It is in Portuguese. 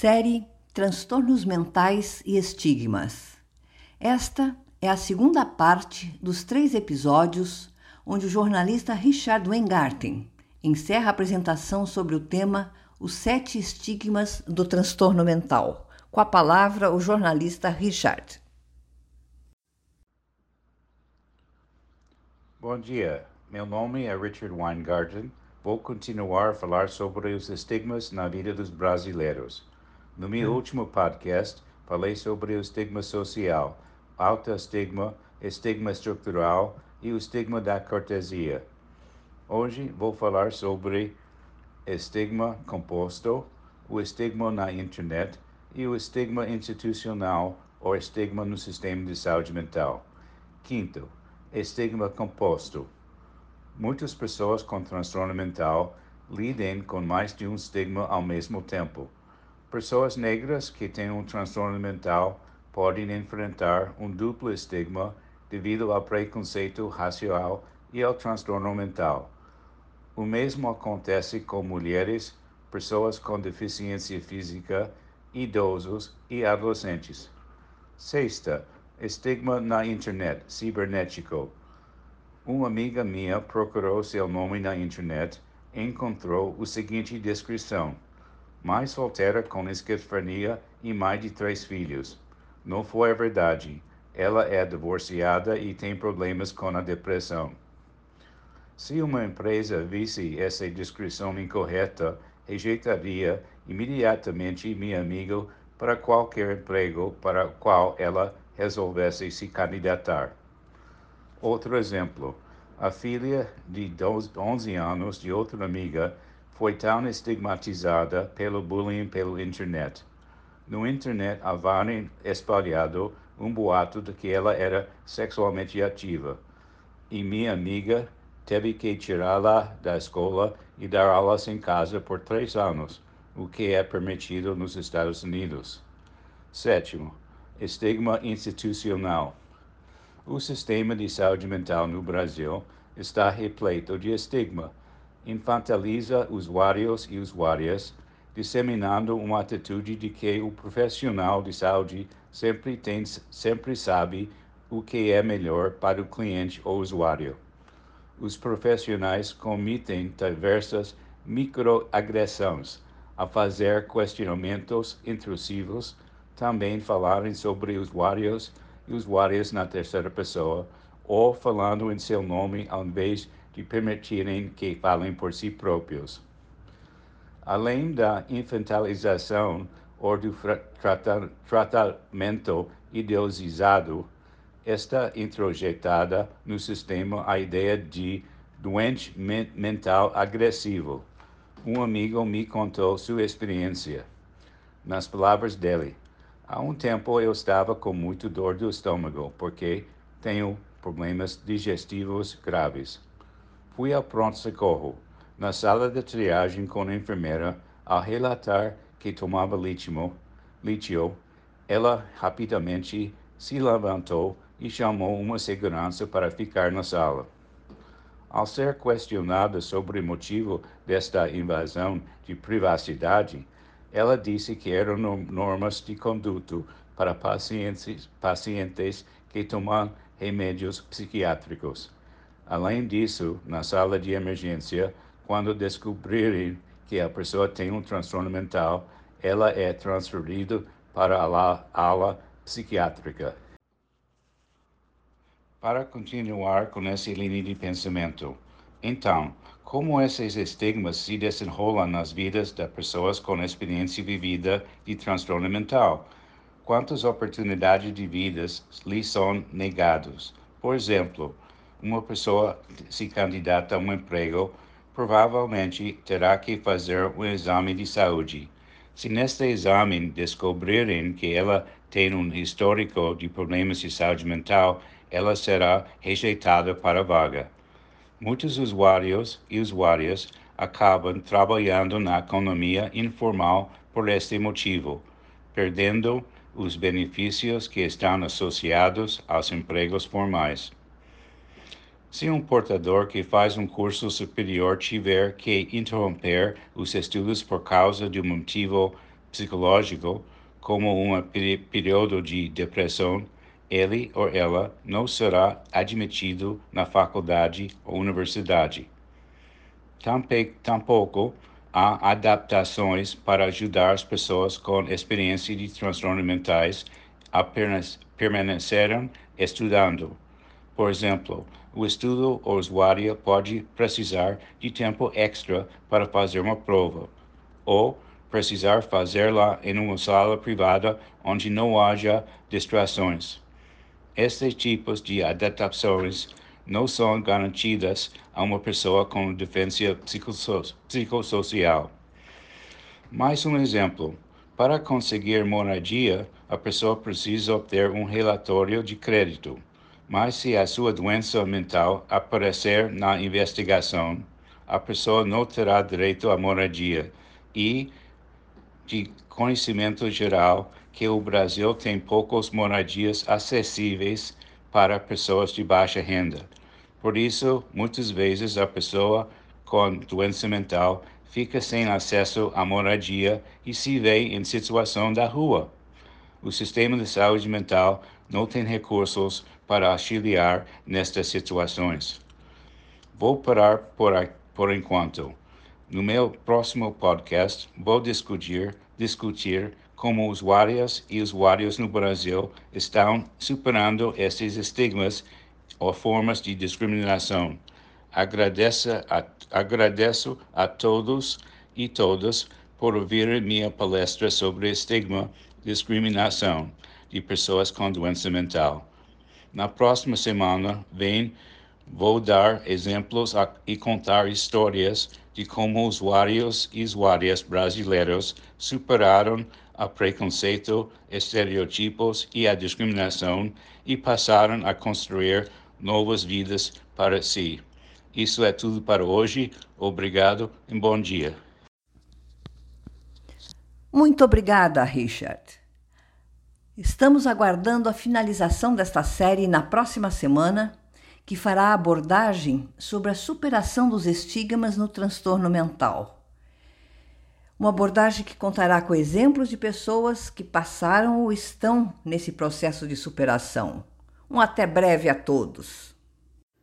Série Transtornos Mentais e Estigmas. Esta é a segunda parte dos três episódios onde o jornalista Richard Weingarten encerra a apresentação sobre o tema Os Sete Estigmas do Transtorno Mental. Com a palavra, o jornalista Richard. Bom dia, meu nome é Richard Weingarten. Vou continuar a falar sobre os estigmas na vida dos brasileiros. No meu último podcast, falei sobre o estigma social, autoestigma, estigma estrutural e o estigma da cortesia. Hoje vou falar sobre estigma composto, o estigma na internet e o estigma institucional ou estigma no sistema de saúde mental. Quinto, estigma composto. Muitas pessoas com transtorno mental lidam com mais de um estigma ao mesmo tempo. Pessoas negras que têm um transtorno mental podem enfrentar um duplo estigma devido ao preconceito racial e ao transtorno mental. O mesmo acontece com mulheres, pessoas com deficiência física, idosos e adolescentes. Sexta, estigma na internet, cibernético. Uma amiga minha procurou seu nome na internet e encontrou a seguinte descrição mãe solteira com esquizofrenia e mãe de três filhos. Não foi a verdade. Ela é divorciada e tem problemas com a depressão. Se uma empresa visse essa descrição incorreta, rejeitaria imediatamente meu amigo para qualquer emprego para o qual ela resolvesse se candidatar. Outro exemplo: a filha de 11 anos de outra amiga foi tão estigmatizada pelo bullying pela internet. No internet haviam espalhado um boato de que ela era sexualmente ativa, e minha amiga teve que tirá-la da escola e dar aulas em casa por três anos, o que é permitido nos Estados Unidos. Sétimo, estigma institucional. O sistema de saúde mental no Brasil está repleto de estigma infantiliza usuários e usuárias, disseminando uma atitude de que o profissional de saúde sempre, tem, sempre sabe o que é melhor para o cliente ou usuário. Os profissionais cometem diversas microagressões a fazer questionamentos intrusivos, também falarem sobre usuários e usuárias na terceira pessoa, ou falando em seu nome ao invés de de permitirem que falem por si próprios. Além da infantilização ou do tratamento idealizado, está introjetada no sistema a ideia de doente mental agressivo. Um amigo me contou sua experiência. Nas palavras dele, há um tempo eu estava com muito dor do estômago porque tenho problemas digestivos graves. Fui ao pronto-socorro. Na sala de triagem com a enfermeira, ao relatar que tomava lítio, lítio, ela rapidamente se levantou e chamou uma segurança para ficar na sala. Ao ser questionada sobre o motivo desta invasão de privacidade, ela disse que eram normas de conduto para pacientes, pacientes que tomam remédios psiquiátricos. Além disso, na sala de emergência, quando descobrirem que a pessoa tem um transtorno mental, ela é transferida para a ala psiquiátrica. Para continuar com essa linha de pensamento, então, como esses estigmas se desenrolam nas vidas das pessoas com experiência vivida de transtorno mental? Quantas oportunidades de vidas lhes são negadas? Por exemplo, uma pessoa se candidata a um emprego, provavelmente terá que fazer um exame de saúde. Se neste exame descobrirem que ela tem um histórico de problemas de saúde mental, ela será rejeitada para a vaga. Muitos usuários e usuárias acabam trabalhando na economia informal por este motivo, perdendo os benefícios que estão associados aos empregos formais. Se um portador que faz um curso superior tiver que interromper os estudos por causa de um motivo psicológico, como um período de depressão, ele ou ela não será admitido na faculdade ou universidade. Tampouco há adaptações para ajudar as pessoas com experiência de transtornos mentais a permanecerem estudando. Por exemplo, o estudo ou usuário pode precisar de tempo extra para fazer uma prova, ou precisar fazê-la em uma sala privada onde não haja distrações. Estes tipos de adaptações não são garantidas a uma pessoa com deficiência psicossocial. Mais um exemplo. Para conseguir moradia, a pessoa precisa obter um relatório de crédito. Mas se a sua doença mental aparecer na investigação, a pessoa não terá direito à moradia e de conhecimento geral que o Brasil tem poucas moradias acessíveis para pessoas de baixa renda. Por isso, muitas vezes a pessoa com doença mental fica sem acesso à moradia e se vê em situação da rua. O sistema de saúde mental não tem recursos para auxiliar nestas situações. Vou parar por, por enquanto. No meu próximo podcast, vou discutir, discutir como usuárias e usuários no Brasil estão superando esses estigmas ou formas de discriminação. Agradeço a, agradeço a todos e todas por ouvir minha palestra sobre estigma discriminação de pessoas com doença mental. Na próxima semana, vem Vou dar exemplos e contar histórias de como usuários e usuárias brasileiros superaram o preconceito, estereotipos e a discriminação e passaram a construir novas vidas para si. Isso é tudo para hoje. Obrigado e bom dia. Muito obrigada, Richard. Estamos aguardando a finalização desta série na próxima semana que fará abordagem sobre a superação dos estigmas no transtorno mental. Uma abordagem que contará com exemplos de pessoas que passaram ou estão nesse processo de superação. Um até breve a todos.